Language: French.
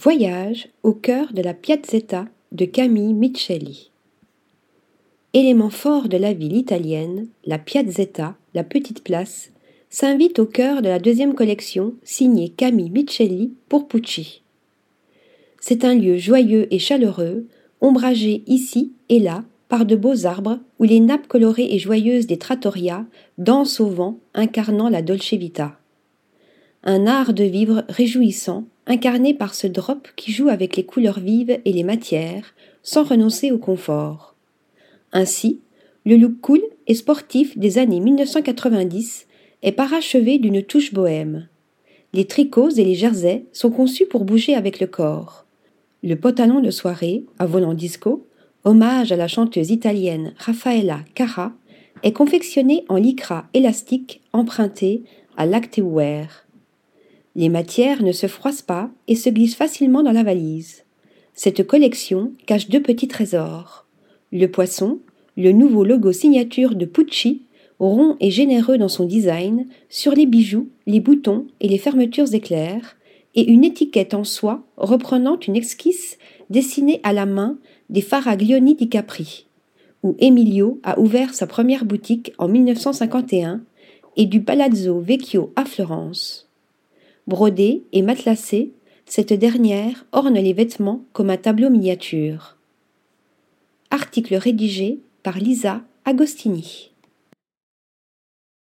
Voyage au cœur de la Piazzetta de Camille Micheli. Élément fort de la ville italienne, la Piazzetta, la petite place, s'invite au cœur de la deuxième collection signée Camille Micheli pour Pucci. C'est un lieu joyeux et chaleureux, ombragé ici et là par de beaux arbres où les nappes colorées et joyeuses des trattoria dansent au vent incarnant la dolce vita. Un art de vivre réjouissant incarné par ce drop qui joue avec les couleurs vives et les matières, sans renoncer au confort. Ainsi, le look cool et sportif des années 1990 est parachevé d'une touche bohème. Les tricots et les jerseys sont conçus pour bouger avec le corps. Le pantalon de soirée, à volant disco, hommage à la chanteuse italienne Raffaella Cara, est confectionné en lycra élastique emprunté à l'activewear. Les matières ne se froissent pas et se glissent facilement dans la valise. Cette collection cache deux petits trésors. Le poisson, le nouveau logo signature de Pucci, rond et généreux dans son design, sur les bijoux, les boutons et les fermetures éclairs, et une étiquette en soie reprenant une esquisse dessinée à la main des Faraglioni di Capri, où Emilio a ouvert sa première boutique en 1951, et du Palazzo Vecchio à Florence. Brodée et matelassée, cette dernière orne les vêtements comme un tableau miniature. Article rédigé par Lisa Agostini.